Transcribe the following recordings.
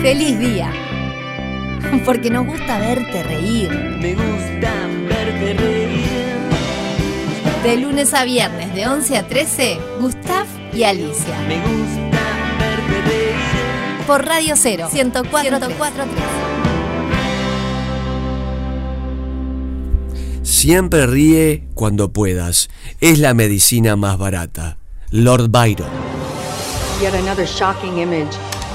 feliz día. Porque nos gusta verte reír. Me gusta verte reír. De lunes a viernes, de 11 a 13, Gustav y Alicia. Me gusta verte reír. Por Radio 0, 104.3. Siempre ríe cuando puedas. Es la medicina más barata. Lord Byron. Yet another shocking image.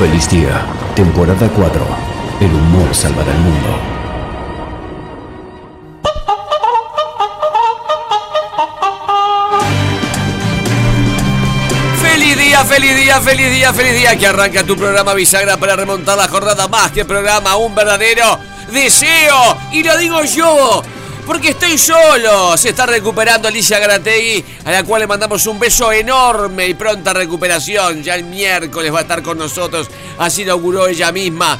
Feliz día, temporada 4. El humor salvará el mundo. Feliz día, feliz día, feliz día, feliz día que arranca tu programa bisagra para remontar la jornada más que programa, un verdadero deseo. Y lo digo yo, porque estoy solo. Se está recuperando Alicia Garategui, a la cual le mandamos un beso enorme y pronta recuperación. Ya el miércoles va a estar con nosotros, así lo auguró ella misma.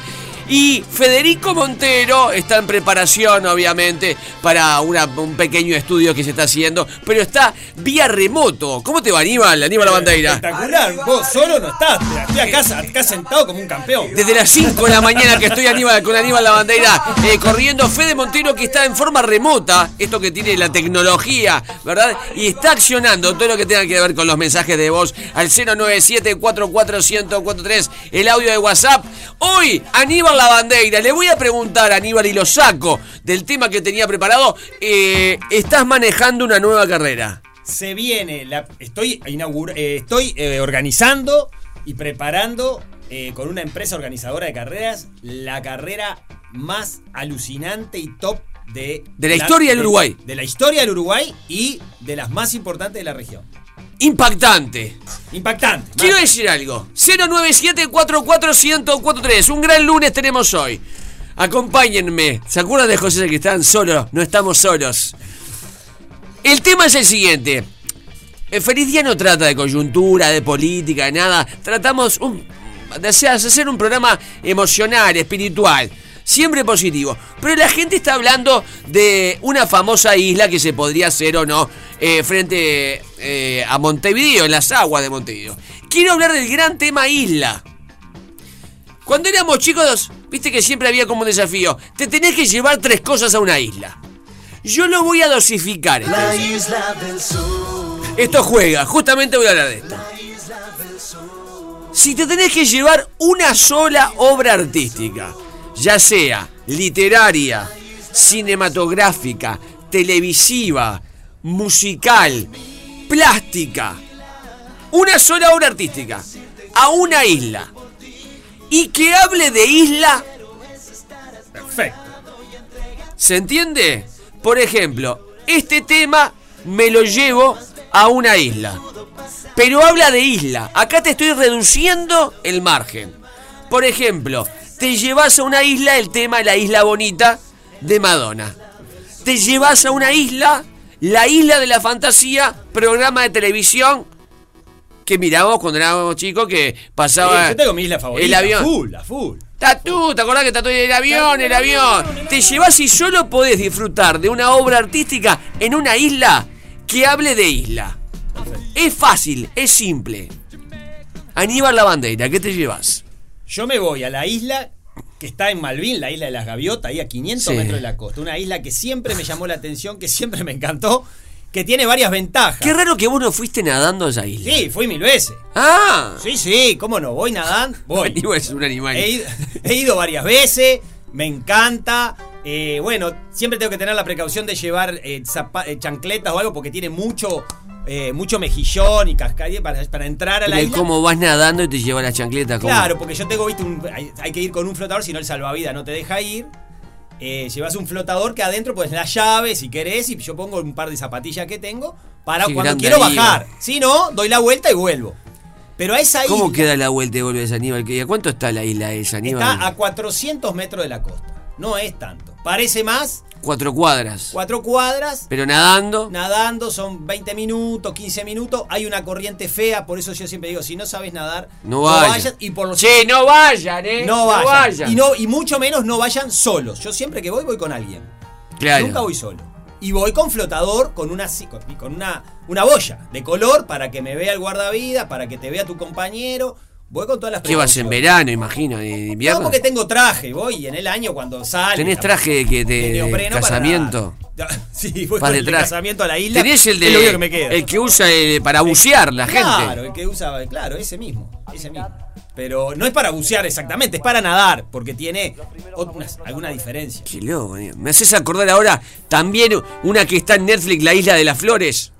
Y Federico Montero está en preparación, obviamente, para una- un pequeño estudio que se está haciendo, pero está vía remoto. ¿Cómo te va, Aníbal? Aníbal La Bandeira. Espectacular, vos solo no estás, estoy acá, acá sentado como un campeón. Desde las 5 de la mañana que estoy Aníbal, con Aníbal La Bandeira eh, corriendo Fede Montero que está en forma remota, esto que tiene la tecnología, ¿verdad? Y está accionando todo lo que tenga que ver con los mensajes de voz al 097-44143, el audio de WhatsApp. Hoy, Aníbal La Bandeira, le voy a preguntar a Aníbal y lo saco del tema que tenía preparado. eh, ¿Estás manejando una nueva carrera? Se viene, la, estoy, inaugura- eh, estoy eh, organizando y preparando con una empresa organizadora de carreras la carrera más alucinante y top de, De la historia del de- Uruguay. De la historia del Uruguay y de las más importantes de la región. Impactante. Impactante. Quiero decir algo. 097-44143. Un gran lunes tenemos hoy. Acompáñenme. ¿Se acuerdan de José que están solos? No estamos solos. El tema es el siguiente. El feliz día no trata de coyuntura, de política, de nada. Tratamos un- de hacer hacer un programa emocional, espiritual. Siempre positivo. Pero la gente está hablando de una famosa isla que se podría hacer o no eh, frente eh, a Montevideo, en las aguas de Montevideo. Quiero hablar del gran tema isla. Cuando éramos chicos, viste que siempre había como un desafío. Te tenés que llevar tres cosas a una isla. Yo lo voy a dosificar. vez. isla del sur. Esto juega, justamente voy a hablar de esto. Si te tenés que llevar una sola obra artística, ya sea literaria, cinematográfica, televisiva, musical, plástica, una sola obra artística, a una isla. Y que hable de isla, Perfecto. ¿se entiende? Por ejemplo, este tema me lo llevo a una isla. Pero habla de isla. Acá te estoy reduciendo el margen. Por ejemplo, te llevas a una isla el tema La Isla Bonita de Madonna. Te llevas a una isla, La Isla de la Fantasía, programa de televisión que mirábamos cuando éramos chicos que pasaba Sí, yo tengo mi isla favorita. el avión. Full, a full. Tatú, ¿te acordás que Tatú el avión, el avión? Te llevas y solo podés disfrutar de una obra artística en una isla que hable de isla. Es fácil, es simple. Aníbal la bandera, ¿qué te llevas? Yo me voy a la isla que está en Malvin, la isla de las gaviotas, ahí a 500 Sí. metros de la costa. Una isla que siempre me llamó la atención, que siempre me encantó, que tiene varias ventajas. Qué raro que vos no fuiste nadando a esa isla. Sí, fui mil veces. Ah, Sí, sí, cómo no, voy nadando, voy. Aníbal es un animal. He ido, he ido varias veces, me encanta. eh, bueno, siempre tengo que tener la precaución de llevar eh, eh, chancletas o algo porque tiene mucho, eh, mucho mejillón y cascadilla para, para entrar a la isla. cómo vas nadando y te lleva la chancleta. ¿cómo? Claro, porque yo tengo, viste, un- hay, hay que ir con un flotador, si no el salvavidas no te deja ir. Eh, llevas un flotador que adentro pues la llave si querés y yo pongo un par de zapatillas que tengo para cuando quiero bajar. Si no, doy la vuelta y vuelvo. Pero a esa ¿Cómo isla queda la vuelta y vuelves, Aníbal? ¿Y a cuánto está la isla esa, Aníbal? está a 400 metros de la costa. No es tanto. Parece más, Cuatro cuadras. cuatro cuadras. Pero nadando. Nadando son 20 minutos, 15 minutos. Hay una corriente fea, por eso yo siempre digo, si no sabes nadar, No vayan. vayas. Y por los Che, no vayan, eh. No vayan. vayan. Y, no, y mucho menos no vayan solos. Yo siempre que voy, voy con alguien. Claro. Nunca voy solo. Y voy con flotador, con una con una, una boya de color para que me vea el guardavidas, para que te vea tu compañero. Voy con todas las ¿Qué vas en verano, imagino? ¿De No, invierno? porque tengo traje, voy y en el año cuando sale. ¿Tenés traje que de, para casamiento? nadar. Sí, voy Para con el de casamiento a la isla. Tenés el de que me queda. el que usa eh, para bucear la gente. Claro, el que usa, claro, ese mismo, ese mismo. Pero no es para bucear exactamente, es para nadar, porque tiene otras- alguna diferencia. Qué loco, eh. Me haces acordar ahora también una que está en Netflix, La Isla de las Flores,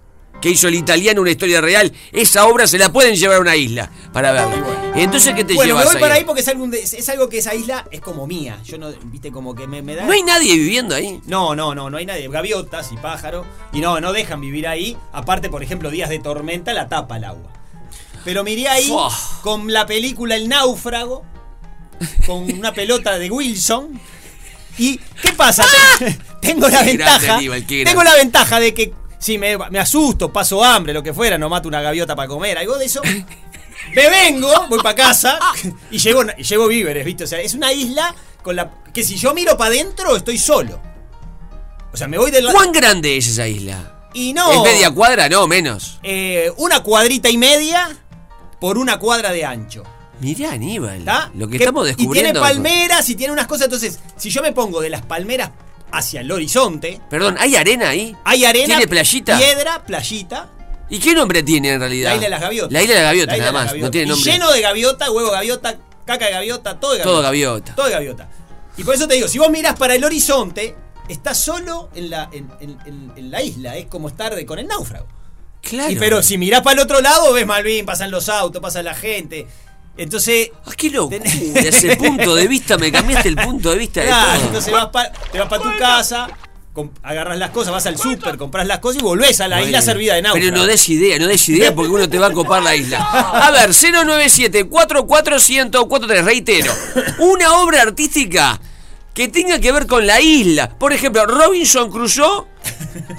que hizo el italiano una historia real. Esa obra se la pueden llevar a una isla para verla. Entonces, ¿qué te Bueno, me llevas voy para ahí? porque es, algo que esa isla es como mía. Yo no, viste, como que me, me da. ¿No hay nadie viviendo ahí? No, no, no, no hay nadie. Gaviotas y pájaros. Y no, no dejan vivir ahí. Aparte, por ejemplo, días de tormenta la tapa el agua. Pero miré ahí Fua. con la película El Náufrago, con una pelota de Wilson. ¿Y qué pasa? tengo la Qué grande, ventaja. Aníbal, tengo la ventaja de que si me, me asusto, paso hambre, lo que fuera, no mato una gaviota para comer, algo de eso. Me vengo, voy para casa y llevo, y llevo víveres, ¿viste? O sea, es una isla con la que si yo miro para adentro estoy solo. O sea, me voy del ¿Cuán grande es esa isla? y no ¿Es media cuadra? No, menos. eh, una cuadrita y media por una cuadra de ancho. Mirá, Aníbal. ¿Está? Lo que, estamos Y descubriendo. tiene palmeras y tiene unas cosas. Entonces, si yo me pongo de las palmeras hacia el horizonte, Perdón, ¿hay arena ahí? hay arena, ¿Tiene playita? piedra, playita. ¿Y qué nombre tiene en realidad? La isla de las gaviotas. La isla de las gaviotas, La nada más. No tiene Y nombre. lleno de gaviota, huevo de gaviota, caca de gaviota, todo de gaviota. Todo gaviota. Todo de gaviota. Y por eso te digo, si vos miras para el horizonte, estás solo en la, en, en- en- en la isla. Es como estar de- con el náufrago. Claro. Y pero si mirás para el otro lado, ves Malvin, pasan los autos, pasa la gente. Entonces. Ah, qué locura. Tenés- Ese punto de vista, me cambiaste el punto de vista de todo. entonces vas pa- te vas para tu casa, agarras las cosas, vas al súper, compras las cosas y volvés a la Bueno, isla servida de náufrago. Pero no des idea, no des idea porque uno te va a copar la isla. A ver, 097 44143 reitero. Una obra artística que tenga que ver con la isla. Por ejemplo, Robinson Crusoe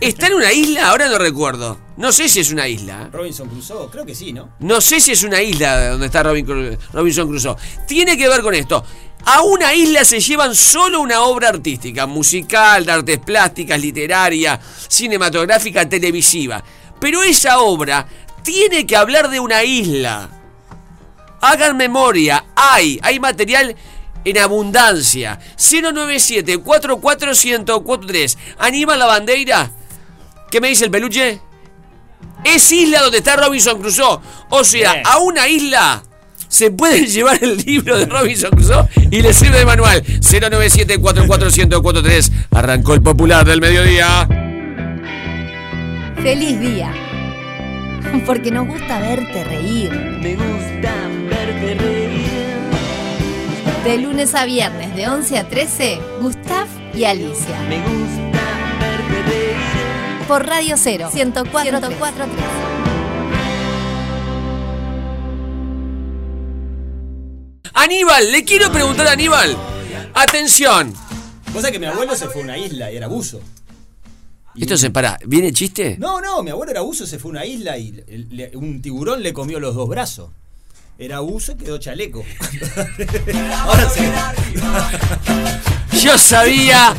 está en una isla, ahora no recuerdo. No sé si es una isla. Robinson Crusoe, creo que sí, ¿no? No sé si es una isla donde está Robin Cru- Robinson Crusoe. Tiene que ver con esto. A una isla se llevan solo una obra artística, musical, de artes plásticas, literaria, cinematográfica, televisiva. Pero esa obra tiene que hablar de una isla. Hagan memoria, hay, hay material en abundancia. 097 44143 Anima la bandera. ¿Qué me dice el peluche? Es isla donde está Robinson Crusoe. O sea, Bien. a una isla se pueden llevar el libro de Robinson Crusoe y le sirve de manual. 097 44143 Arrancó el popular del mediodía. Feliz día. Porque nos gusta verte reír. Me gusta verte verte reír. De lunes a viernes de 11 a 13, Gustav y Alicia. Me gusta verte. Por Radio 0, 104.3. Aníbal, le quiero preguntar a Aníbal. Atención. Sabés que mi abuelo se fue a una isla y era buzo. Y- Esto se para. ¿Viene chiste? No, no, mi abuelo era buzo, se fue a una isla y le- le- un tiburón le comió los dos brazos. Era buzo, quedó chaleco. Ahora se. Yo sabía.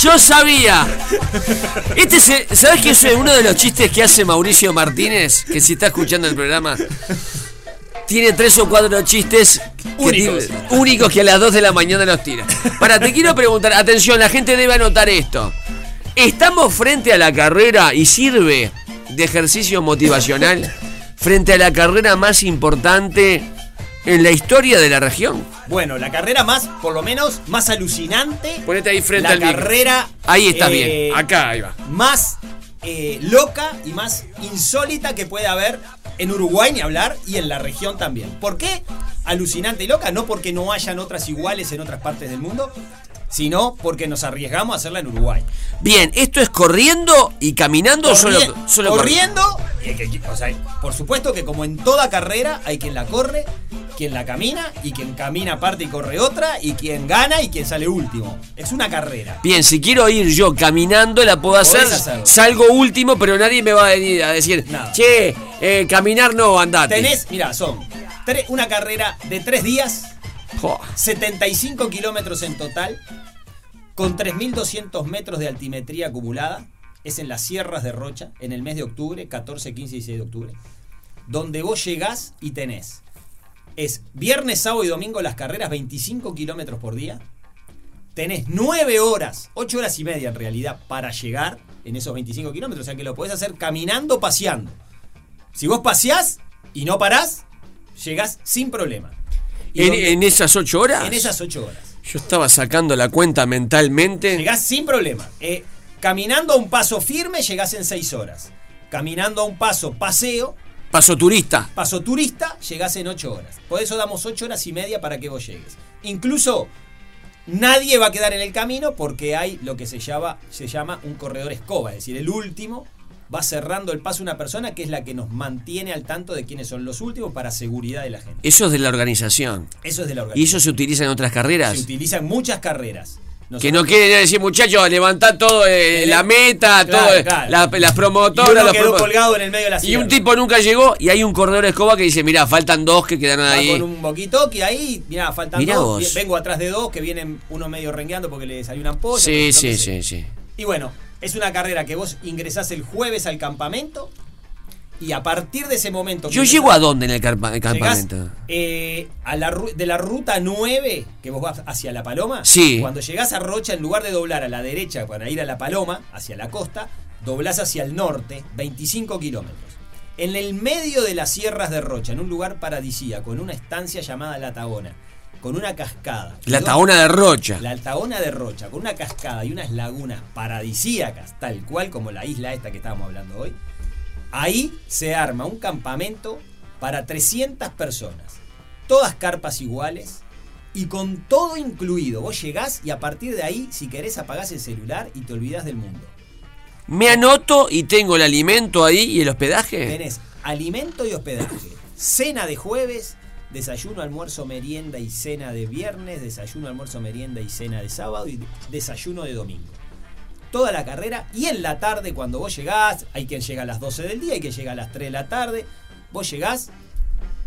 Yo sabía. Este se, ¿Sabes que es uno de los chistes que hace Mauricio Martínez? Que si está escuchando el programa. Tiene tres o cuatro chistes que Únicos. tiene- únicos que a las 2 de la mañana los tira. Para, te quiero preguntar, atención, la gente debe anotar esto. ¿Estamos frente a la carrera y sirve de ejercicio motivacional frente a la carrera más importante en la historia de la región? Bueno, la carrera más, por lo menos, más alucinante. Ponete ahí frente la al micro. carrera. Ahí está eh, bien. Acá, ahí va. Más eh, loca y más insólita que puede haber en Uruguay, ni hablar, y en la región también. ¿Por qué? Alucinante y loca, no porque no hayan otras iguales en otras partes del mundo, sino porque nos arriesgamos a hacerla en Uruguay. Bien, ¿esto es corriendo y caminando o solo, Corri- solo corriendo, o sea, por supuesto que como en toda carrera hay quien la corre, quien la camina y quien camina parte y corre otra y quien gana y quien sale último. Es una carrera. Bien, si quiero ir yo caminando, la puedo hacer. Hacerlo. Salgo último, pero nadie me va a venir a decir, Nada. che, eh, caminar no, andate. Tenés, mira, son una carrera de tres días, 75 kilómetros en total, con 3.200 metros de altimetría acumulada. Es en las sierras de Rocha, en el mes de octubre, 14, 15 y 16 de octubre. Donde vos llegás y tenés. Es viernes, sábado y domingo las carreras, 25 kilómetros por día. Tenés 9 horas, 8 horas y media en realidad, para llegar en esos 25 kilómetros. O sea que lo podés hacer caminando, paseando. Si vos paseás y no parás, llegás sin problema. ¿En, donde- en esas ocho horas? en esas 8 horas. Yo estaba sacando la cuenta mentalmente. Llegás sin problema. Eh, caminando a un paso firme, llegás en 6 horas. Caminando a un paso paseo, Paso turista. paso turista, llegás en 8 horas. Por eso damos 8 horas y media para que vos llegues. Incluso nadie va a quedar en el camino porque hay lo que se llama, se llama un corredor escoba, es decir, el último va cerrando el paso una persona que es la que nos mantiene al tanto de quiénes son los últimos para seguridad de la gente. Eso es de la organización. Eso es de la ¿Y organización. eso se utiliza en otras carreras? Se utiliza en muchas carreras. Que no quieren decir, muchachos, levantad todo, eh, la meta, Claro, todo, eh, claro. la- las Y promotoras. uno los quedó promo- colgado en el medio de la Y sierra. un tipo nunca llegó y hay un corredor escoba que dice, mira, faltan dos que quedaron ahí. con un boquito que ahí, mirá, faltan Mirá dos. vos. Vengo atrás de dos que vienen uno medio rengueando porque le salió una ampolla. Sí, sí, sí, sí. Y bueno, es una carrera que vos ingresás el jueves al campamento y a partir de ese momento. ¿Yo llego a dónde en el el llegás, campamento? eh, a la, de la ruta 9, que vos vas hacia La Paloma. Sí. Cuando llegás a Rocha, en lugar de doblar a la derecha para ir a La Paloma, hacia la costa, doblás hacia el norte, 25 kilómetros. En el medio de las sierras de Rocha, en un lugar paradisíaco, en una estancia llamada La Taona, con una cascada. La Taona de Rocha. La Taona de Rocha, con una cascada y unas lagunas paradisíacas, tal cual como la isla esta que estábamos hablando hoy. Ahí se arma un campamento para 300 personas. Todas carpas iguales y con todo incluido. Vos llegás y a partir de ahí, si querés, apagás el celular y te olvidás del mundo. Me anoto y tengo el alimento ahí y el hospedaje. Tenés alimento y hospedaje. Cena de jueves, desayuno, almuerzo, merienda y cena de viernes, desayuno, almuerzo, merienda y cena de sábado y desayuno de domingo. Toda la carrera y en la tarde cuando vos llegás, hay quien llega a las 12 del día, hay quien llega a las 3 de la tarde, vos llegás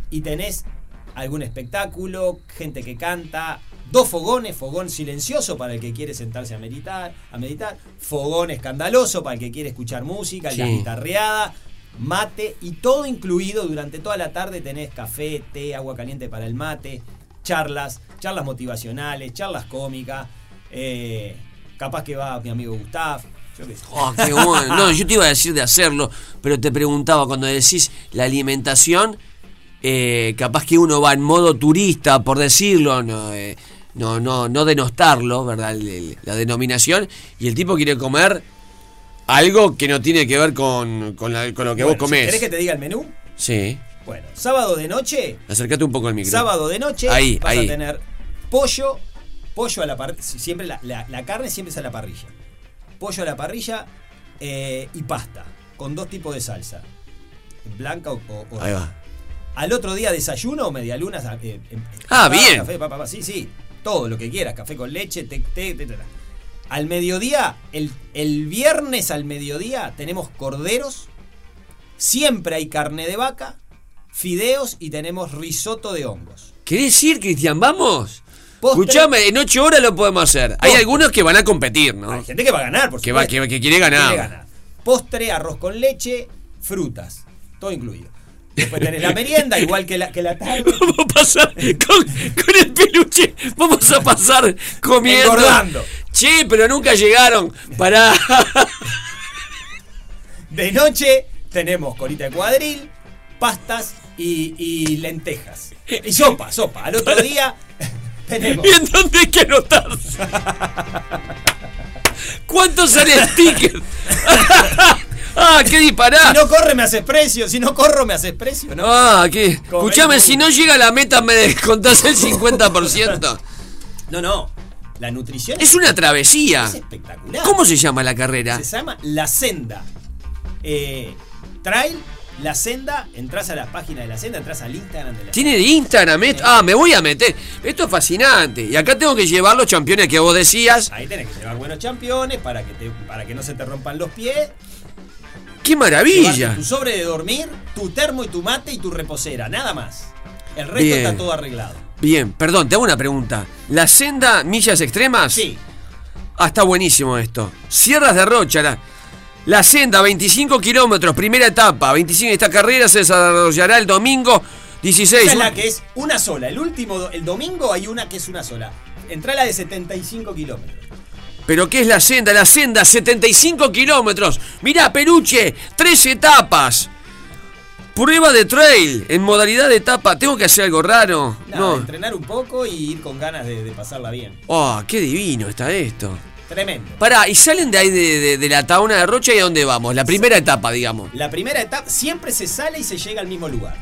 y tenés algún espectáculo, gente que canta, dos fogones, fogón silencioso para el que quiere sentarse a meditar, a meditar, fogón escandaloso para el que quiere escuchar música, Sí. la guitarreada, mate y todo incluido durante toda la tarde tenés café, té, agua caliente para el mate, charlas, charlas motivacionales, charlas cómicas, eh, capaz que va mi amigo Gustav, yo. Oh, qué bueno. No, yo te iba a decir de hacerlo, pero te preguntaba cuando decís la alimentación, eh, capaz que uno va en modo turista, por decirlo, no, eh, no, no, no denostarlo, ¿verdad? La denominación, y el tipo quiere comer algo que no tiene que ver con, con, la- con lo que Bueno, vos comés. Si ¿Querés que te diga el menú? Sí. Bueno, sábado de noche, Acércate un poco al micro. sábado de noche Ahí, vas ahí. a tener pollo, pollo a la parrilla, siempre la, la- la carne siempre es a la parrilla. Pollo a la parrilla eh, y pasta, con dos tipos de salsa, blanca o, o- o Ahí va. Al otro día desayuno, medialunas. eh, eh, Ah, bien. Café, papá, papá, sí, sí. Todo lo que quieras. Café con leche, té, té, té, té, té. Al mediodía, el, el viernes al mediodía, tenemos corderos. Siempre hay carne de vaca, fideos y tenemos risotto de hongos. ¿Querés ir, Cristian? ¿Vamos? Postre. Escuchame, en ocho horas lo podemos hacer. Hay algunos que van a competir, ¿no? Hay gente que va a ganar, por Que va- que- que quiere ganar. Quiere ganar. Postre, arroz con leche, frutas. Todo incluido. Después tenés la merienda, igual que la, que la tarde. Vamos a pasar con, con el peluche. Vamos a pasar comiendo. Engordando. Che, pero nunca llegaron. Para. De noche tenemos colita de cuadril, pastas y, y lentejas. Y sopa, sopa. Al otro día tenemos. ¿Y en dónde hay que anotarse? ¿Cuántos sale el ticket? ¡Ah, qué Si dispará! no corre me haces precio, si no corro me haces precio, ¿no? Ah, ¿qué? Escuchame, si no llega a la meta, me descontás el 50%. No, no. La nutrición Es una travesía. es espectacular. ¿Cómo se llama la carrera? Se llama La Senda. Eh, trail, La Senda, entras a la página de La Senda, entras al Instagram de La Tiene de Instagram esto. Ah, me voy a meter. Esto es fascinante. Y acá tengo que llevar los campeones que vos decías. Ahí tenés que llevar buenos campeones para que, te- para que no se te rompan los pies. ¡Qué maravilla! Tu sobre de dormir, tu termo y tu mate y tu reposera, nada más. El resto Bien. está todo arreglado. Bien, perdón, te hago una pregunta. ¿La senda millas extremas? Sí, Ah, está buenísimo esto. Sierras de Rocha, la, la senda, 25 kilómetros, primera etapa. 25, esta carrera se desarrollará el domingo 16. esa es la que es una sola. El último, el domingo hay una que es una sola. Entrá la de 75 kilómetros. ¿Pero qué es la senda? La senda, 75 kilómetros. Mirá, Peluche, tres etapas. Prueba de trail, en modalidad de etapa. ¿Tengo que hacer algo raro? No. entrenar un poco y ir con ganas de, de pasarla bien. Oh, qué divino está esto. Tremendo. Pará, ¿y salen de ahí de, de- de la taona de Rocha y a dónde vamos? La primera etapa, digamos. La primera etapa siempre se sale y se llega al mismo lugar.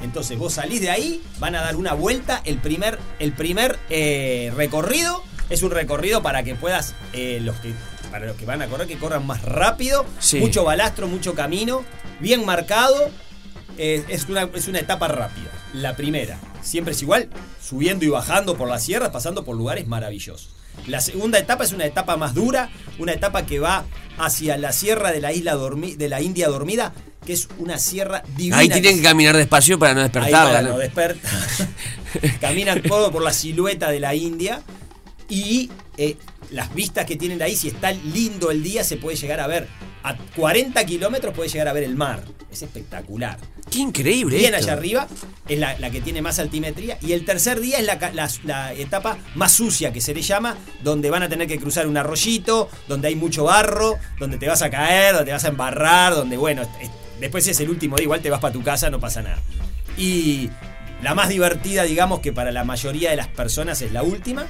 Entonces vos salís de ahí, van a dar una vuelta. El primer, el primer eh, recorrido es un recorrido para que puedas, eh, los que, para los que van a correr, que corran más rápido. Sí. Mucho balastro, mucho camino, bien marcado. Eh, es, una, es una etapa rápida. La primera, siempre es igual, subiendo y bajando por las sierras, pasando por lugares maravillosos. La segunda etapa es una etapa más dura, una etapa que va hacia la sierra de la isla dormi- de la India dormida, que es una sierra divina. Ahí tienen que caminar despacio para no Ahí despertarla. para ¿no? no despertar. Caminan todo por la silueta de la India y eh, las vistas que tienen ahí, si está lindo el día, se puede llegar a ver. A 40 kilómetros puede llegar a ver el mar. Es espectacular. Qué increíble. Bien esto. allá arriba es la, la que tiene más altimetría. Y el tercer día es la, la- la etapa más sucia que se le llama, donde van a tener que cruzar un arroyito, donde hay mucho barro, donde te vas a caer, donde te vas a embarrar, donde, bueno, es- después es el último día, igual te vas para tu casa, no pasa nada. Y la más divertida, digamos, que para la mayoría de las personas es la última.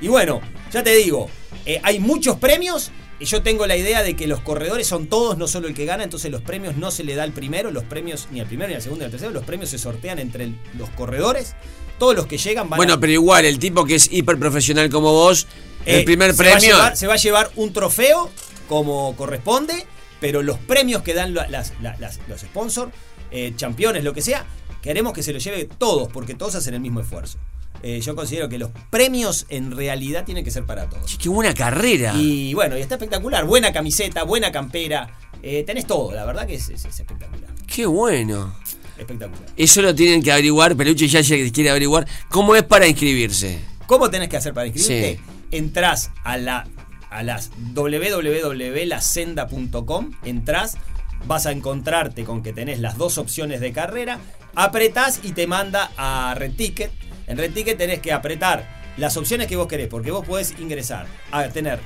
Y bueno, ya te digo, eh, hay muchos premios. Y Yo tengo la idea de que los corredores son todos, no solo el que gana, entonces los premios no se le da al primero, los premios ni al primero ni al segundo ni al tercero, los premios se sortean entre el- los corredores. Todos los que llegan van a Bueno, pero igual, el tipo que es hiper profesional como vos, eh, el primer se va a premio. llevar- se va a llevar un trofeo como corresponde, pero los premios que dan la- las- la- las- los sponsors, eh, campeones, lo que sea, queremos que se lo lleve todos, porque todos hacen el mismo esfuerzo. Eh, yo considero que los premios en realidad tienen que ser para todos. Qué buena carrera. Y bueno, y está espectacular. Buena camiseta, buena campera. eh, tenés todo, la verdad que es, es- es espectacular. Qué bueno. Espectacular. Eso lo tienen que averiguar, Peluche ya quiere averiguar. ¿Cómo es para inscribirse? ¿Cómo tenés que hacer para inscribirte? Sí. Entrás a la a las www.lasenda.com, entrás, vas a encontrarte con que tenés las dos opciones de carrera, apretás y te manda a Red Ticket. En Red Ticket tenés que apretar las opciones que vos querés, porque vos podés ingresar a tener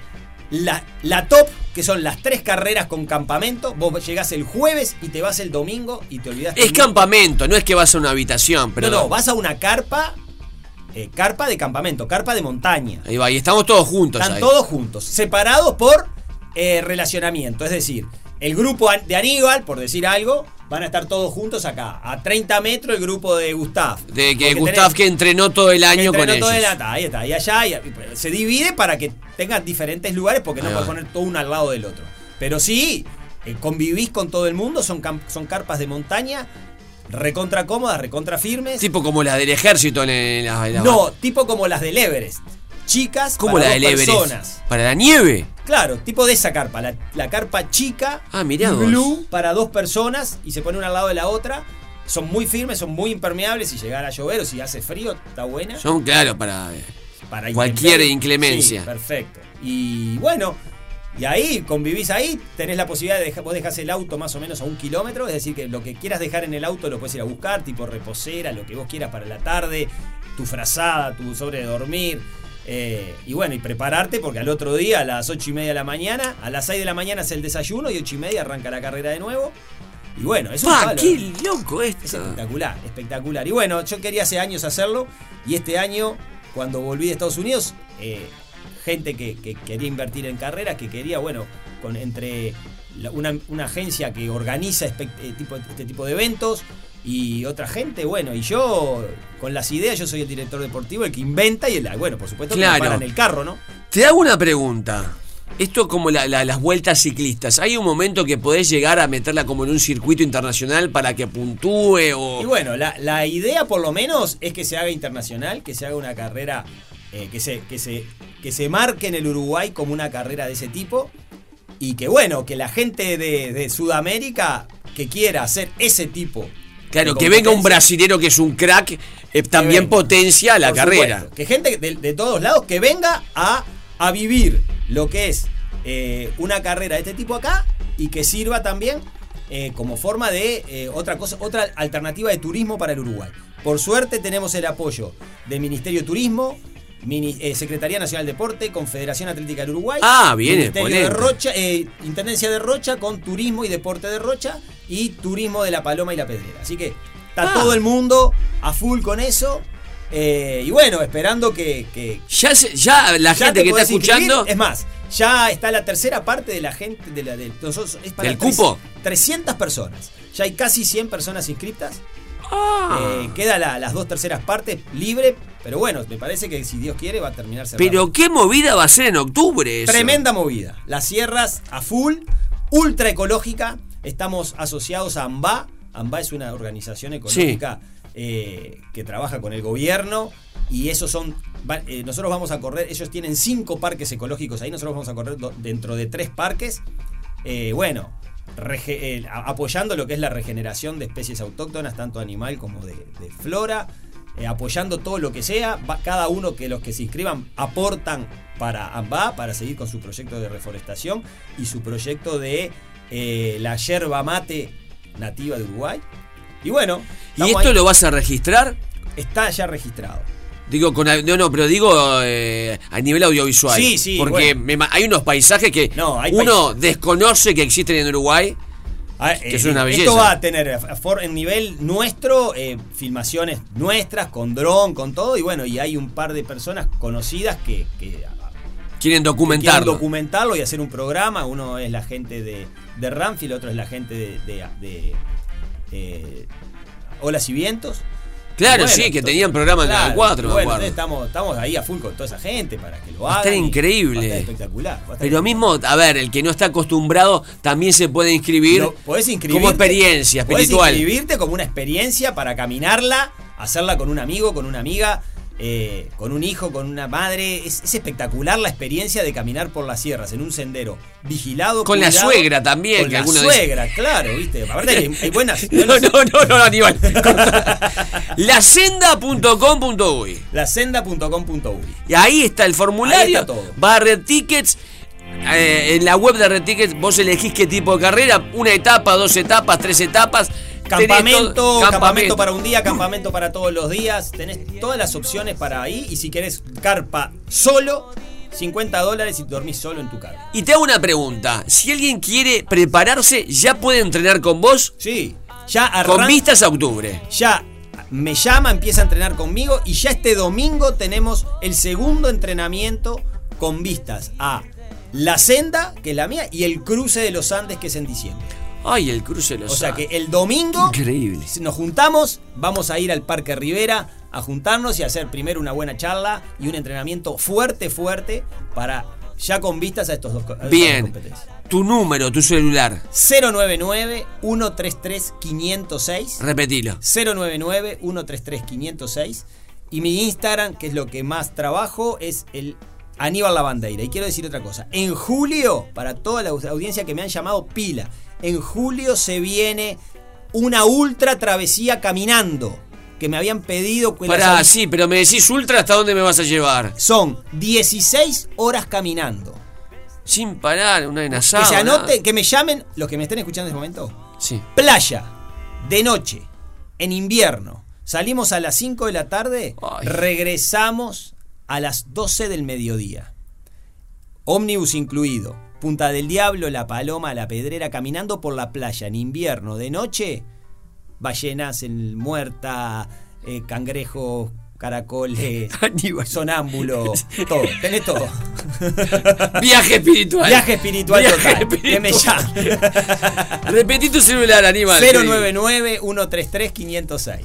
la, la top, que son las tres carreras con campamento. Vos llegás el jueves y te vas el domingo y te olvidás. Es campamento, no es que vas a una habitación, pero. No, no, vas a una carpa, eh, carpa de campamento, carpa de montaña. Ahí va, y estamos todos juntos Están ahí. todos juntos, separados por eh, relacionamiento. Es decir, el grupo de Aníbal, por decir algo, van a estar todos juntos acá. A 30 metros el grupo de Gustav. De que Gustav tenés- que entrenó todo el año con entrenó ellos. todo el ata- ahí está, y allá, y- y se divide para que tengan diferentes lugares porque no puedes poner todo uno al lado del otro. Pero sí, eh, convivís con todo el mundo, son, son carpas de montaña, recontra cómodas, recontra firmes. Tipo como la del ejército en, en la, en la- no, tipo como las del Everest. Chicas como para la dos del Everest. personas. Para la nieve. Claro, tipo de esa carpa, la, la carpa chica, Ah, mirá vos. blue para dos personas y se pone una al lado de la otra. Son muy firmes, son muy impermeables. Si llegara a llover o si hace frío, está buena. Son, claro, para. eh, para cualquier inclemencia. Sí, perfecto. Y bueno, y ahí convivís ahí, tenés la posibilidad de dejar, vos dejás el auto más o menos a un kilómetro, es decir, que lo que quieras dejar en el auto lo puedes ir a buscar, tipo reposera, lo que vos quieras para la tarde, tu frazada, tu sobre de dormir. Eh, y bueno, y prepararte porque al otro día, a las 8 y media de la mañana, a las 6 de la mañana es el desayuno y 8 y media arranca la carrera de nuevo. Y bueno, es un Pa, palo. qué loco Es esto. espectacular, espectacular. Y bueno, yo quería hace años hacerlo y este año, cuando volví de Estados Unidos, eh, gente que, que quería invertir en carreras, que quería, bueno, con entre la- una, una agencia que organiza eh, tipo- este tipo de eventos y otra gente, bueno, y yo con las ideas, yo soy el director deportivo, el que inventa y el, bueno, por supuesto, que me paran el carro, ¿no? Te hago una pregunta. Esto como la- la- las vueltas ciclistas. ¿Hay un momento que podés llegar a meterla como en un circuito internacional para que puntúe o...? Y bueno, la, la idea por lo menos es que se haga internacional, que se haga una carrera, eh, que, se, que, se, que se marque en el Uruguay como una carrera de ese tipo. Y que bueno, que la gente de, de Sudamérica que quiera hacer ese tipo. Claro, que venga un brasilero que es un crack, eh, también venga. potencia la carrera. supuesto. Que gente de, de todos lados que venga a, a vivir lo que es eh, una carrera de este tipo acá y que sirva también eh, como forma de otra cosa, otra alternativa de turismo para el Uruguay. Por suerte tenemos el apoyo del Ministerio de Turismo, Mini- eh, Secretaría Nacional de Deporte, Confederación Atlética del Uruguay. Ah, bien, Ministerio de. Rocha, eh, Intendencia de Rocha con Turismo y Deporte de Rocha y Turismo de la Paloma y la Pedrera. Así que está Ah. todo el mundo a full con eso. eh, y bueno, esperando que, que Ya, se- ya la ya gente te que está escuchando... Es más, ya está la tercera parte de la gente de la de nosotros es para ¿Del tres- cupo? 300 personas. Ya hay casi 100 personas inscritas. Ah. Eh, queda la- las dos terceras partes libre, pero bueno, me parece que si Dios quiere va a terminar cerrado. Pero qué movida va a ser en octubre eso. Tremenda movida. Las sierras a full, ultra ecológica. Estamos asociados a AMBA. AMBA es una organización ecológica eh, que trabaja con el gobierno. Y esos son. va- eh, nosotros vamos a correr. Ellos tienen cinco parques ecológicos ahí. Nosotros vamos a correr do- dentro de tres parques. Bueno, rege- eh, apoyando lo que es la regeneración de especies autóctonas, tanto animal como de, de flora. eh, apoyando todo lo que sea. Va- cada uno que los que se inscriban aportan para AMBA, para seguir con su proyecto de reforestación y su proyecto de eh, la yerba mate nativa de Uruguay. Y bueno, ¿Y esto ahí. lo vas a registrar? está ya registrado. Digo, con, no, no, pero digo eh, a nivel audiovisual. Sí, sí, Porque bueno. me ma- hay unos paisajes que No, hay uno desconoce que existen en Uruguay. Ah, Que es una Esto belleza. va a tener for- en nivel nuestro, eh, filmaciones nuestras, con dron, con todo. Y bueno, y hay un par de personas conocidas que, que Quieren quieren documentarlo. documentarlo y hacer un programa. Uno es la gente de, de Ramfi, el otro es la gente de, de, de, eh, Olas y Vientos. Claro, Bueno, sí, que tenían programa en claro, Canal 4, me bueno, acuerdo. entonces estamos, estamos ahí a full con toda esa gente para que lo Va a hagan. estar increíble. Va a estar espectacular. va a estar Pero mismo, a ver, el que no está acostumbrado también se puede inscribir podés inscribirte- como experiencia podés espiritual. inscribirte como una experiencia para caminarla, hacerla con un amigo, con una amiga, eh, con un hijo, con una madre. Es, es espectacular la experiencia de caminar por las sierras en un sendero vigilado. Con la cuidado, suegra también, Con que la suegra, claro, viste. Aparte hay, hay buenas. No, no, no, no, Aníbal. Lacenda.com.uy Lacenda.com.uy. Y ahí está el formulario. Ahí está todo. Va a Red Tickets. eh, en la web de Red Tickets vos elegís qué tipo de carrera. Una etapa, dos etapas, tres etapas. Campamento, todo- campamento, para un día, campamento para todos los días. Tenés todas las opciones para ahí. Y si querés carpa solo, 50 dólares y dormís solo en tu carpa. Y te hago una pregunta. Si alguien quiere prepararse, ¿ya puede entrenar con vos? Sí, ya Con vistas a octubre. Ya me llama, empieza a entrenar conmigo y ya este domingo tenemos el segundo entrenamiento con vistas a la senda, que es la mía, y el cruce de los Andes, que es en diciembre. Ay, el cruce de los O sea que el domingo Increíble. nos juntamos, vamos a ir al Parque Rivera a juntarnos y hacer primero una buena charla y un entrenamiento fuerte, fuerte, para ya con vistas a estos a dos Bien. competencias. Tu número, tu celular. 099-133-506. Repetilo. 099-133-506. Y mi Instagram, que es lo que más trabajo, es el Aníbal Lavandeira. Y quiero decir otra cosa. En julio, para toda la audiencia que me han llamado pila, en julio se viene una ultra travesía caminando. Que me habían pedido que Pará, sal- sí, pero me decís ultra, ¿hasta dónde me vas a llevar? Son 16 horas caminando. Sin parar, una enasada. que se nada. anote, que me llamen los que me estén escuchando en este momento. Sí. Playa, de noche, en invierno. Salimos a las 5 de la tarde, Ay. regresamos a las 12 del mediodía. Ómnibus incluido. Punta del Diablo, La Paloma, La Pedrera, caminando por la playa en invierno, de noche, ballenas en muerta, eh, cangrejos, caracoles, Aníbal. sonámbulo, todo, tenés todo. Viaje espiritual. Viaje espiritual Viaje total. espiritual. Que me. Repetí tu celular, Aníbal. 099-133-506.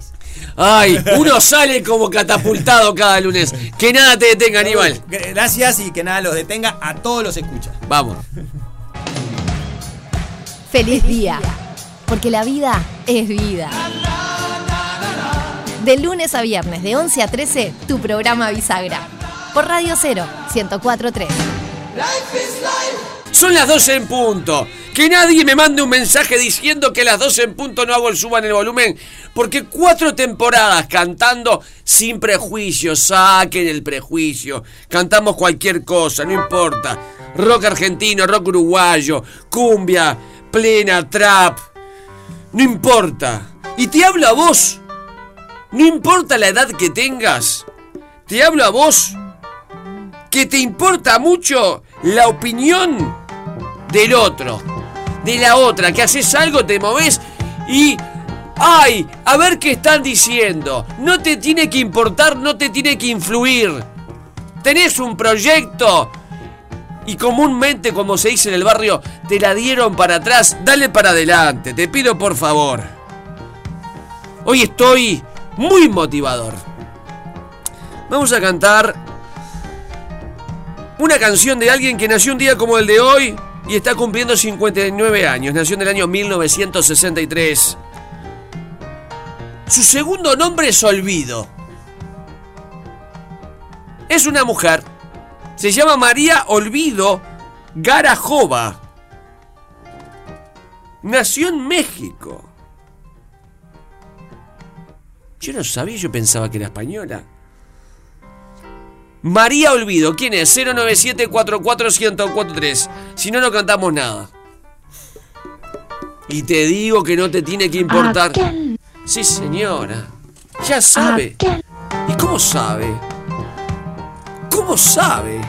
Ay, uno sale como catapultado cada lunes. Que nada te detenga, Aníbal. Gracias y que nada los detenga a todos los escuchas. Vamos. Feliz día, porque la vida es vida. De lunes a viernes, de 11 a 13, tu programa Bisagra. Por Radio 0, 1043. Son las 12 en punto. Que nadie me mande un mensaje diciendo que a las 12 en punto no hago el suban el volumen. Porque cuatro temporadas cantando sin prejuicios. Saquen el prejuicio. Cantamos cualquier cosa, no importa. Rock argentino, rock uruguayo, cumbia, plena, trap. No importa. Y te hablo a vos. No importa la edad que tengas. Te hablo a vos. Que te importa mucho la opinión del otro, de la otra, que haces algo, te moves y... ¡Ay! A ver qué están diciendo. No te tiene que importar, no te tiene que influir. Tenés un proyecto y comúnmente, como se dice en el barrio, te la dieron para atrás. Dale para adelante, te pido por favor. Hoy estoy muy motivador. Vamos a cantar una canción de alguien que nació un día como el de hoy y está cumpliendo 59 años. Nació en el año 1963. Su segundo nombre es Olvido. Es una mujer. Se llama María Olvido Garajova. Nació en México. Yo no sabía, yo pensaba que era española. María Olvido, ¿quién es? 097-44143. Si no, no cantamos nada. Y te digo que no te tiene que importar. Sí, señora. Ya sabe. ¿Y cómo sabe? ¿Cómo sabe?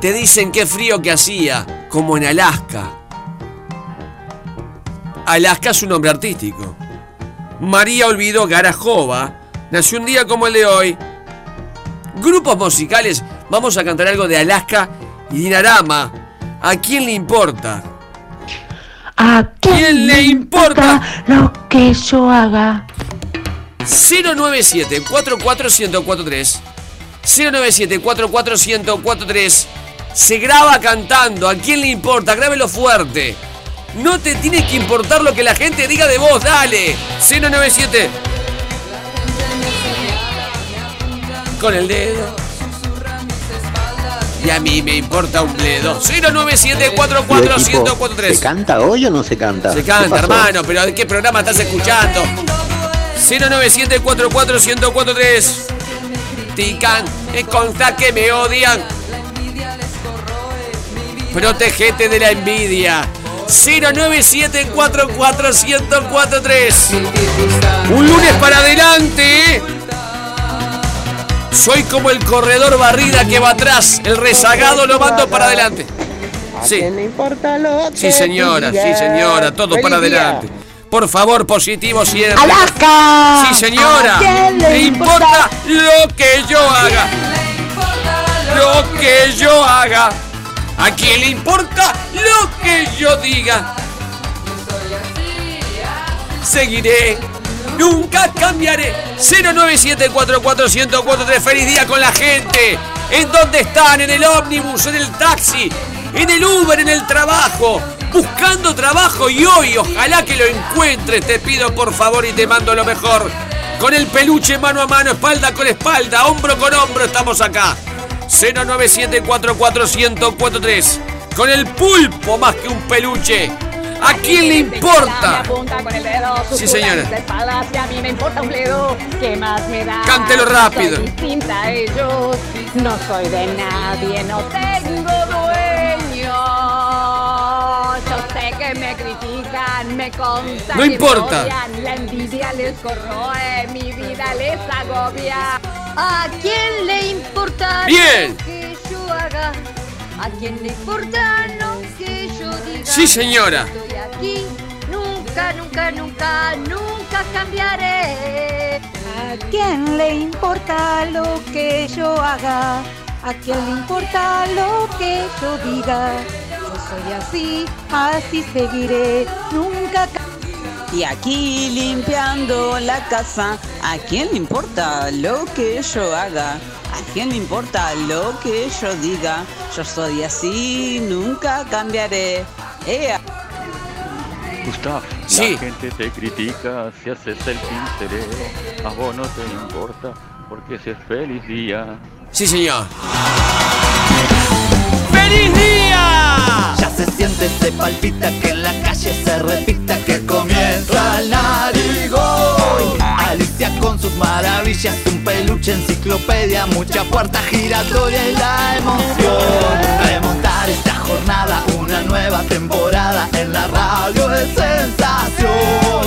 Te dicen qué frío que hacía, como en Alaska. Alaska es un nombre artístico. María Olvido Garajova nació un día como el de hoy. Grupos musicales, vamos a cantar algo de Alaska y Dinarama. ¿A quién le importa? ¿A quién le importa lo que yo haga? 097 44143 097 44143 Se graba cantando. ¿A quién le importa? Grábelo fuerte. No te tiene que importar lo que la gente diga de vos. Dale. 097 Con el dedo. Y a mí me importa un bledo. 097 44143 ¿Se canta hoy o no se canta? Se ¿Qué canta, hermano, pero ¿de qué programa estás escuchando? 097 44143 Tican, me consta que me odian. Protegete de la envidia. 097 44143 Un lunes para adelante. ¿eh? Soy como el corredor barrida que va atrás. El rezagado lo mando para adelante. Sí. importa lo Sí, señora, sí, señora, todo para adelante. Por favor, positivo siempre. ¡Alaska! Sí, señora. ¿A quién le importa lo que yo haga. lo que yo haga. ¿A quién le importa lo que yo diga? Seguiré, nunca cambiaré. 097441043. Feliz día con la gente. ¿En dónde están? En el ómnibus, en el taxi, en el Uber, en el trabajo. Buscando trabajo y hoy ojalá que lo encuentres. Te pido por favor y te mando lo mejor. Con el peluche mano a mano, espalda con espalda, hombro con hombro, estamos acá. 097441043. Con el pulpo más que un peluche. ¿A quién le importa? Sí, señora. Cántelo rápido. No soy de nadie, no tengo dueño. Yo sé que me critican, me consta No importa. La envidia les corroe, mi vida les agobia. ¿A quién le importa Bien. que yo haga? ¿A quién le importa Sí, señora. Estoy aquí, nunca, nunca, nunca, nunca cambiaré. ¿A quién le importa lo que yo haga? ¿A quién le importa lo que yo diga? Yo soy así, así seguiré, nunca Y aquí limpiando la casa, ¿a quién le importa lo que yo haga? ¿A quién le importa lo que yo diga? Yo soy así, nunca cambiaré. ¡Ea! Gustav, Sí. la gente te critica si haces el pincelero. A vos no te importa porque si es feliz día. Sí, señor. ¡Feliz día! Ya se siente, se palpita que en la calle se repita que comienza el narigón. Alicia con sus maravillas, un peluche, enciclopedia, mucha puerta giratoria y la emoción. Remontar esta una nueva temporada en la radio de sensación.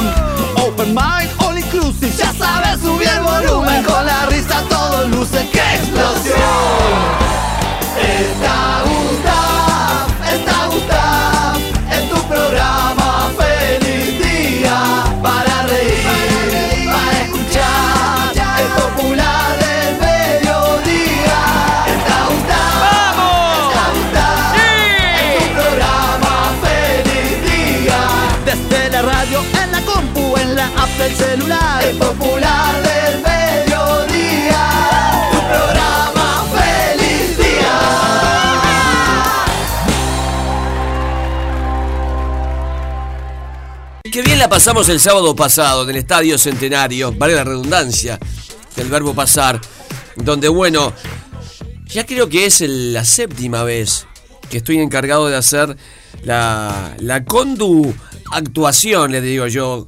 Open mind, all inclusive, ya sabes, subir el volumen con la risa, todo luce, ¡qué explosión! Está Gustav, el popular del mediodía. Tu programa feliz día. Qué bien la pasamos el sábado pasado en el Estadio Centenario, vale la redundancia del verbo pasar, donde bueno, ya creo que es la séptima vez que estoy encargado de hacer la, la condu actuación, les digo yo,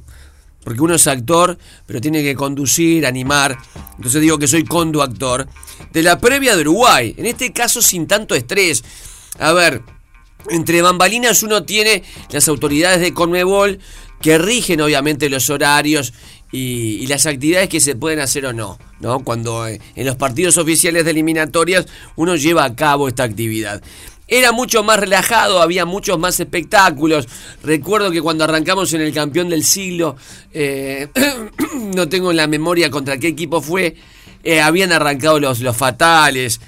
porque uno es actor, pero tiene que conducir, animar, entonces digo que soy condu actor, de la previa de Uruguay, en este caso sin tanto estrés. A ver, entre bambalinas uno tiene las autoridades de Conmebol que rigen obviamente los horarios y, y las actividades que se pueden hacer o no, ¿no? Cuando eh, en los partidos oficiales de eliminatorias uno lleva a cabo esta actividad. Era mucho más relajado, había muchos más espectáculos. Recuerdo que cuando arrancamos en el campeón del siglo, eh, no tengo en la memoria contra qué equipo fue, eh, habían arrancado los, los fatales,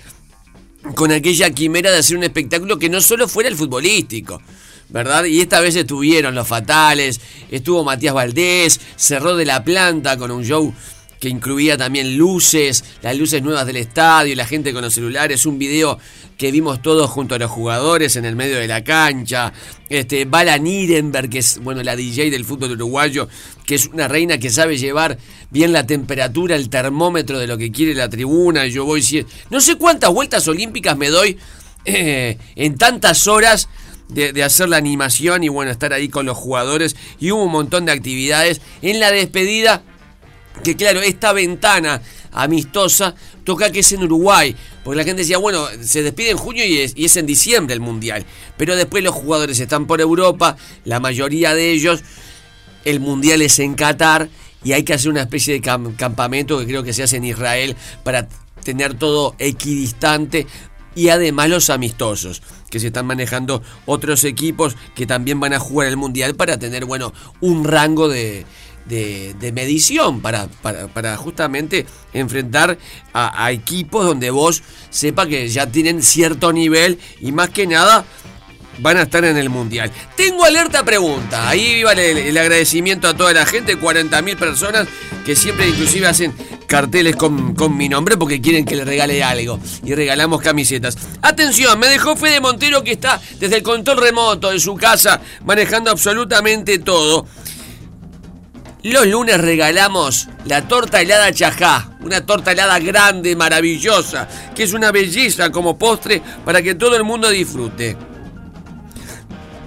con aquella quimera de hacer un espectáculo que no solo fuera el futbolístico, ¿verdad? Y esta vez estuvieron los fatales, estuvo Matías Valdés, cerró de la planta con un show que incluía también luces, las luces nuevas del estadio, la gente con los celulares, un video que vimos todos junto a los jugadores en el medio de la cancha, este, Bala Nirenberg, que es bueno, la DJ del fútbol uruguayo, que es una reina que sabe llevar bien la temperatura, el termómetro de lo que quiere la tribuna, yo voy, no sé cuántas vueltas olímpicas me doy eh, en tantas horas de, de hacer la animación y bueno, estar ahí con los jugadores. Y hubo un montón de actividades. En la despedida que claro, esta ventana amistosa toca que es en Uruguay, porque la gente decía, bueno, se despide en junio y es, en diciembre el Mundial, pero después los jugadores están por Europa, la mayoría de ellos, el Mundial es en Qatar y hay que hacer una especie de cam- campamento que creo que se hace en Israel para tener todo equidistante y además los amistosos que se están manejando otros equipos que también van a jugar el mundial para tener bueno un rango de, de, medición para, para, para justamente enfrentar a, equipos donde vos sepa que ya tienen cierto nivel y más que nada van a estar en el mundial. Tengo alerta pregunta. Ahí va el, el agradecimiento a toda la gente, 40.000 personas que siempre inclusive hacen carteles con, con mi nombre porque quieren que le regale algo. Y regalamos camisetas. Atención, me dejó Fede Montero que está desde el control remoto de su casa manejando absolutamente todo. Los lunes regalamos la torta helada chajá, una torta helada grande, maravillosa, que es una belleza como postre para que todo el mundo disfrute.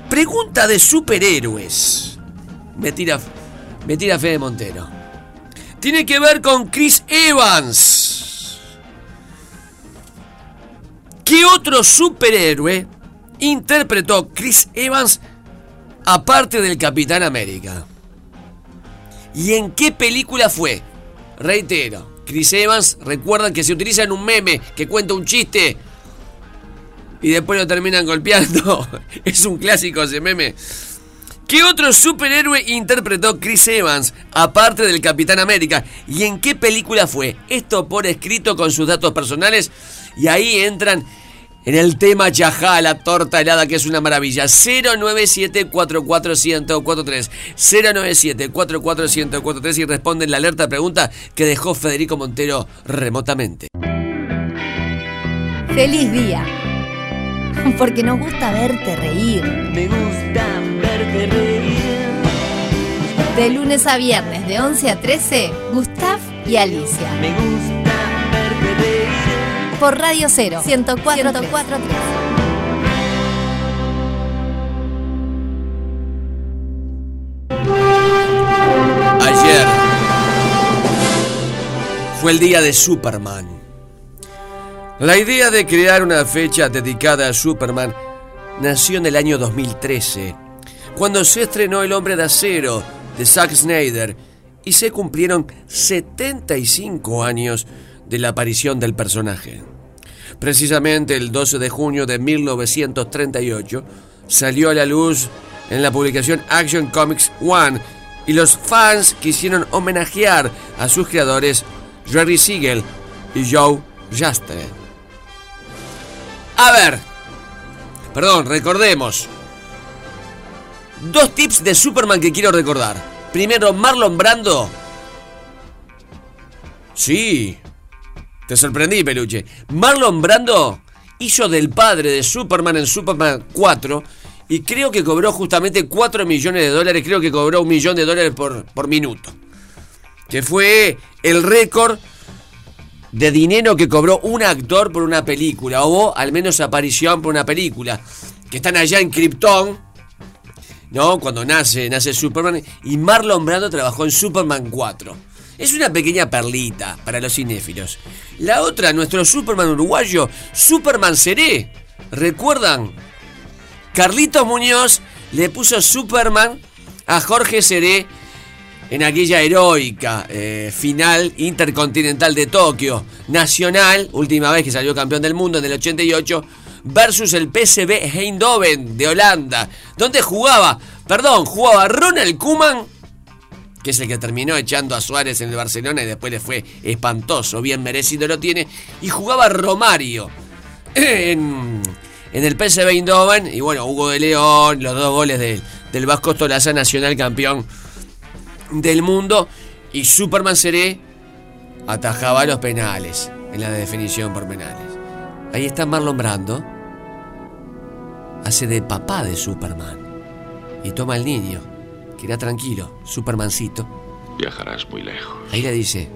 Pregunta de superhéroes. Me tira, me tira Fede Montero. Tiene que ver con Chris Evans. ¿Qué otro superhéroe interpretó Chris Evans aparte del Capitán América? ¿Y en qué película fue? Reitero, Chris Evans, recuerdan que se utiliza en un meme que cuenta un chiste y después lo terminan golpeando. es un clásico ese meme. ¿Qué otro superhéroe interpretó Chris Evans, aparte del Capitán América? ¿Y en qué película fue? Esto por escrito con sus datos personales. Y ahí entran en el tema Yajá, la torta helada, que es una maravilla. 097-44143. 097-44143 y responden la alerta pregunta que dejó Federico Montero remotamente. ¡Feliz día! Porque nos gusta verte reír. Me gusta verte reír. De lunes a viernes, de 11 a 13, Gustav y Alicia. Me gusta. Por Radio 0, 104, 104 Ayer fue el día de Superman. La idea de crear una fecha dedicada a Superman nació en el año 2013, cuando se estrenó El hombre de acero de Zack Snyder y se cumplieron 75 años de la aparición del personaje. Precisamente el 12 de junio de 1938 salió a la luz en la publicación Action Comics One y los fans quisieron homenajear a sus creadores Jerry Siegel y Joe Jastre. A ver, perdón, recordemos. Dos tips de Superman que quiero recordar. Primero, Marlon Brando. Sí, te sorprendí, peluche. Marlon Brando hizo del padre de Superman en Superman 4 y creo que cobró justamente 4 millones de dólares. Creo que cobró un millón de dólares por, por minuto. Que fue el récord de dinero que cobró un actor por una película, o al menos aparición por una película, que están allá en Krypton, ¿no? Cuando nace, nace Superman, y Marlon Brando trabajó en Superman 4. Es una pequeña perlita para los cinéfilos. La otra, nuestro Superman uruguayo, Superman Seré. ¿Recuerdan? Carlitos Muñoz le puso Superman a Jorge Seré en aquella heroica eh, final intercontinental de Tokio, Nacional, última vez que salió campeón del mundo en el 88, versus el PSV Eindhoven de Holanda, donde jugaba, perdón, jugaba Ronald Koeman, que es el que terminó echando a Suárez en el Barcelona y después le fue espantoso, bien merecido lo tiene, y jugaba Romario en, el PSV Eindhoven, y bueno, Hugo de León, los dos goles del Vasco Tolaza Nacional campeón del mundo. Y Superman Seré atajaba los penales en la definición por penales. Ahí está Marlon Brando, hace de papá de Superman. Y toma al niño, era tranquilo, Supermancito. Viajarás muy lejos, Ahí le dice,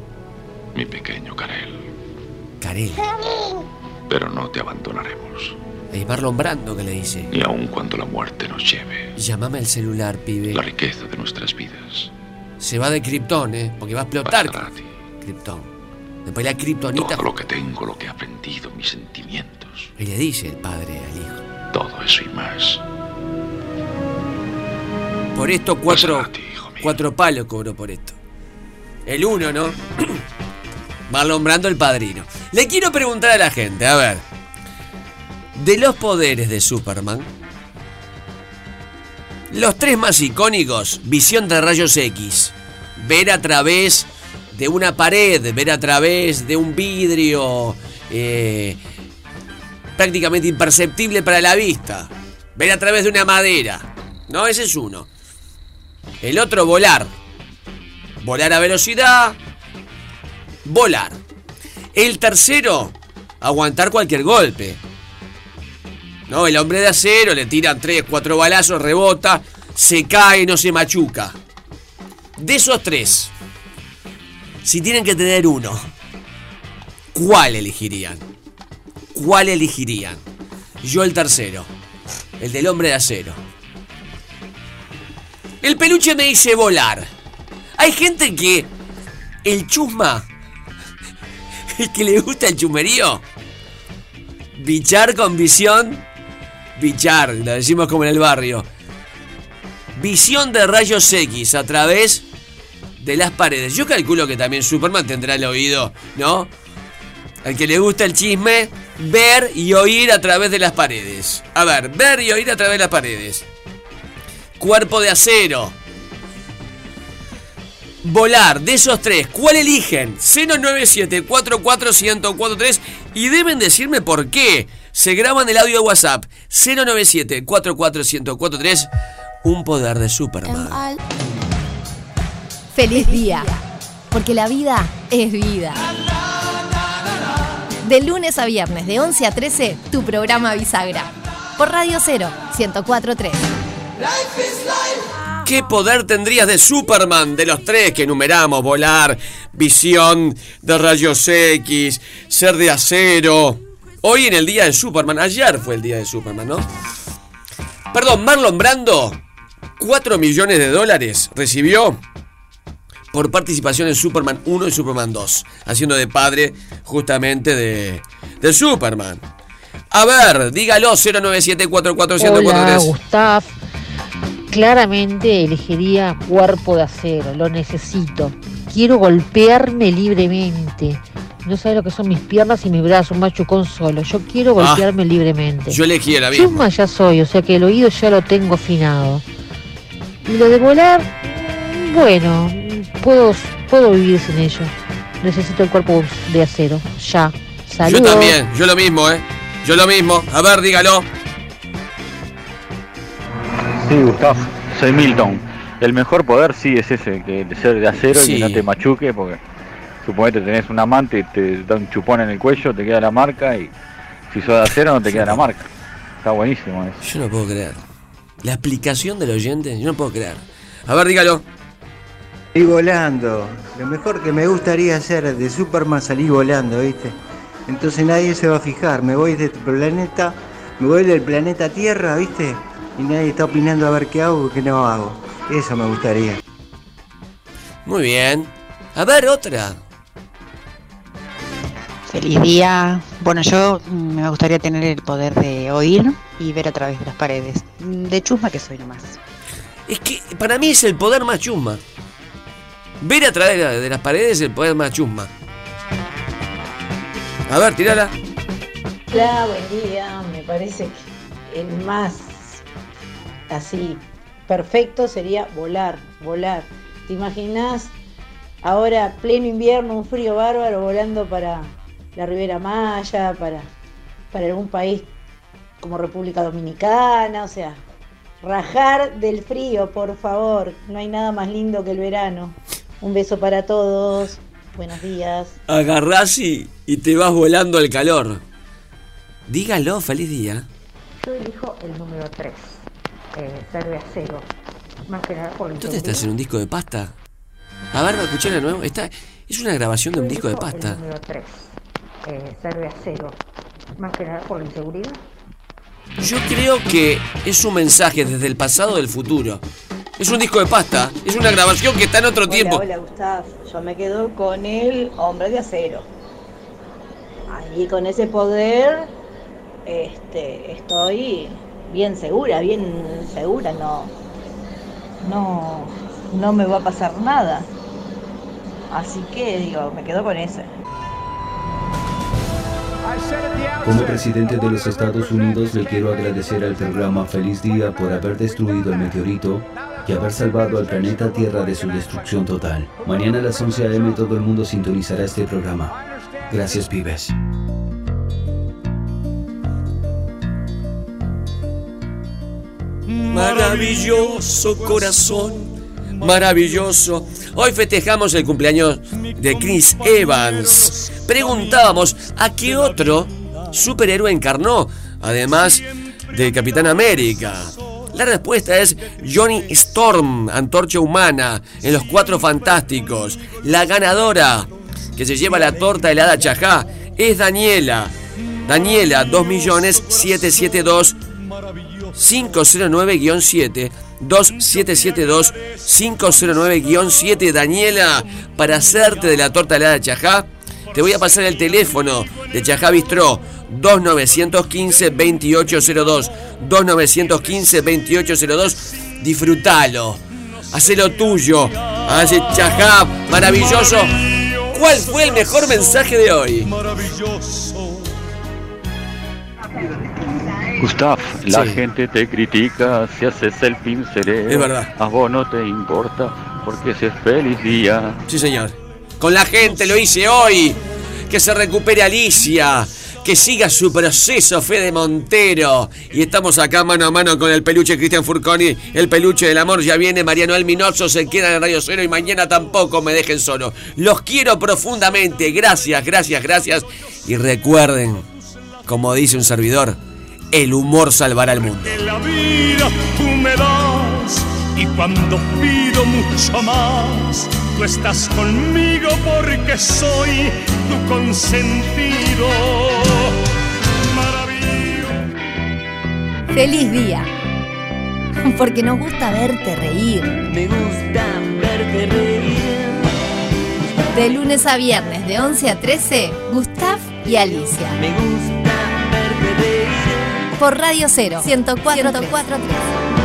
mi pequeño Karel, Karel. pero no te abandonaremos, Ahí Marlon Brando que le dice, ni aun cuando la muerte nos lleve. llámame el celular, pibe. La riqueza de nuestras vidas. Se va de Krypton, ¿eh? Porque va a explotar Krypton. Después la Kryptonita... Todo lo que tengo, lo que he aprendido, mis sentimientos, Y le dice el padre al hijo. todo eso y más. Por esto cuatro, cuatro palos cobró por esto. El uno, ¿no? Marlon Brando el padrino. Le quiero preguntar a la gente, a ver. De los poderes de Superman, los tres más icónicos, visión de rayos X, ver a través de una pared, ver a través de un vidrio eh, prácticamente imperceptible para la vista, ver a través de una madera. No, ese es uno. El otro, volar. Volar a velocidad. Volar. El tercero, aguantar cualquier golpe. No, el hombre de acero le tiran 3, 4 balazos, rebota, se cae, no se machuca. De esos tres, si tienen que tener uno, ¿cuál elegirían? ¿Cuál elegirían? Yo el tercero, el del hombre de acero. El peluche me dice volar. Hay gente que el chusma, el que le gusta el chumerío, bichar con visión, bichar, lo decimos como en el barrio. Visión de rayos X a través de las paredes. Yo calculo que también Superman tendrá el oído, ¿no? Al que le gusta el chisme, ver y oír a través de las paredes. A ver, ver y oír a través de las paredes. Cuerpo de acero. Volar, de esos tres, ¿cuál eligen? 097-44143 y deben decirme por qué. Se graban el audio de WhatsApp 097-44143, un poder de Superman. Feliz día, porque la vida es vida. De lunes a viernes, de 11 a 13, tu programa Bisagra. Por Radio 0, 1043. ¿Qué poder tendrías de Superman de los tres que enumeramos? Volar, visión de rayos X, ser de acero. Hoy en el día de Superman, ayer fue el día de Superman, ¿no? Perdón, Marlon Brando, 4 millones de dólares recibió por participación en Superman 1 y Superman 2, haciendo de padre justamente de, de Superman. A ver, dígalo 097 Hola, Gustav. Claramente elegiría cuerpo de acero, lo necesito. Quiero golpearme libremente. No sabes lo que son mis piernas y mis brazos, un machucón solo. Yo quiero Ah, golpearme libremente. Yo elegí la misma. Chusma ya soy, o sea que el oído ya lo tengo afinado. Y lo de volar, bueno, puedo, puedo vivir sin ello. Necesito el cuerpo de acero, ya. Yo Saludos. también, yo lo mismo, ¿eh? Yo lo mismo. A ver, dígalo. Sí, Gustavo, soy Milton. El mejor poder sí es ese, que de ser de acero Sí. y que no te machuque, porque suponete tenés un amante y te da un chupón en el cuello, te queda la marca y si sos de acero no te queda la marca. Está buenísimo eso. Yo no puedo creer. La explicación del oyente, yo no puedo creer. A ver, dígalo. Y volando. Lo mejor que me gustaría hacer de Superman salir volando, ¿viste? Entonces nadie se va a fijar. Me voy de este planeta, me voy del planeta Tierra, ¿viste? Y nadie está opinando a ver qué hago o qué no hago. Eso me gustaría. Muy bien. A ver, otra. Feliz día. Bueno, yo mm, me gustaría tener el poder de oír y ver a través de las paredes. Mm, De chusma que soy nomás. Es que para mí es el poder más chusma. Ver a través de la- de las paredes es el poder más chusma. A ver, tirala. Hola, buen día. Me parece que el más así perfecto sería volar, volar. ¿Te imaginas ahora pleno invierno, un frío bárbaro volando para la Ribera Maya, para, para algún país como República Dominicana? O sea, rajar del frío, por favor. No hay nada más lindo que el verano. Un beso para todos. Buenos días. Agarrás y, y te vas volando al calor. Dígalo, feliz día. Yo elijo el número 3, eh, acero. Más que nada por el ¿Dónde estás en un disco de pasta? A ver, escuché de nuevo. Está, es una grabación de un disco de El pasta. número 3, eh. Más que nada por la inseguridad. Yo creo que es un mensaje desde el pasado del futuro. Es un disco de pasta. Es una grabación que está en otro tiempo. Hola, hola Gustav, yo me quedo con el hombre de acero. Ahí con ese poder este, estoy bien segura, bien segura, no, no, no me va a pasar nada. Así que digo, me quedo con ese. Como presidente de los Estados Unidos le quiero agradecer al programa Feliz Día por haber destruido el meteorito y haber salvado al planeta Tierra de su destrucción total. Mañana a las 11 a.m. todo el mundo sintonizará este programa. Gracias, pibes. Maravilloso corazón, maravilloso. Hoy festejamos el cumpleaños de Chris Evans. Preguntábamos a qué otro superhéroe encarnó, además del Capitán América. La respuesta es Johnny Storm, Antorcha Humana, en Los Cuatro Fantásticos. La ganadora que se lleva la torta helada chajá es Daniela. Daniela, 2.772 509-7 2772 509-7 Daniela para hacerte de la torta helada Chajá te voy a pasar el teléfono de Chajá Bistró 2915 2802 2915 2802 disfrútalo hacelo tuyo hace Chajá maravilloso ¿Cuál fue el mejor mensaje de hoy? Gustav, la Sí. gente te critica si haces el pincelero. Es verdad. A vos no te importa porque si es feliz día. Sí, señor. Con la gente lo hice hoy. Que se recupere Alicia. Que siga su proceso Fede Montero. Y estamos acá mano a mano con el peluche Cristian Furconi. El peluche del amor ya viene. Mariano Alminoso se queda en Radio Cero y mañana tampoco me dejen solo. Los quiero profundamente. Gracias, gracias, gracias. Y recuerden, como dice un servidor, el humor salvará al mundo. que la vida tú me das y cuando pido mucho más, tú estás conmigo porque soy tu consentido. ¡Feliz día! Porque nos gusta verte reír. Me gusta verte reír. De lunes a viernes, de 11 a 13, Gustav y Alicia. Me gusta. Por Radio Cero, 104.3.